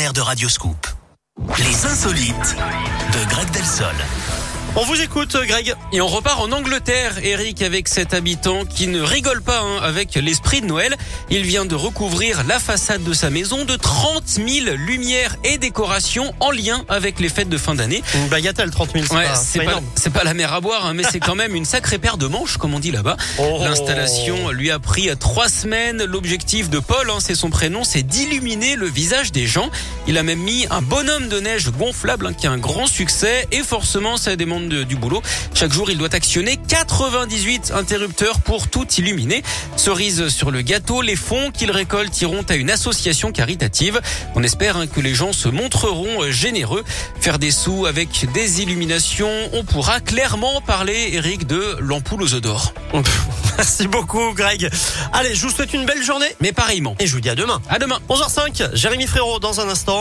partenaire de Radioscoop. Les insolites de Greg Delsol. On vous écoute, Greg. Et on repart en Angleterre, Eric, avec cet habitant qui ne rigole pas hein, avec l'esprit de Noël. Il vient de recouvrir la façade de sa maison de 30 000 lumières et décorations en lien avec les fêtes de fin d'année. Une bagatelle, 30 000, c'est Ouais, pas, c'est pas pas, pas la mer à boire, hein, mais c'est quand même une sacrée paire de manches, comme on dit là-bas. Oh. L'installation lui a pris trois semaines. L'objectif de Paul, hein, c'est son prénom, c'est d'illuminer le visage des gens. Il a même mis un bonhomme de neige gonflable qui a un grand succès et forcément ça demande du boulot. Chaque jour, il doit actionner 98 interrupteurs pour tout illuminer. Cerise sur le gâteau, les fonds qu'il récolte iront à une association caritative. On espère hein, que les gens se montreront euh, généreux. Faire des sous avec des illuminations, on pourra clairement parler, Eric, de l'ampoule aux œufs d'or. Merci beaucoup, Greg. Allez, je vous souhaite une belle journée Mais pareillement. et je vous dis à demain. À demain. 11h05, Jérémy Frérot dans un instant.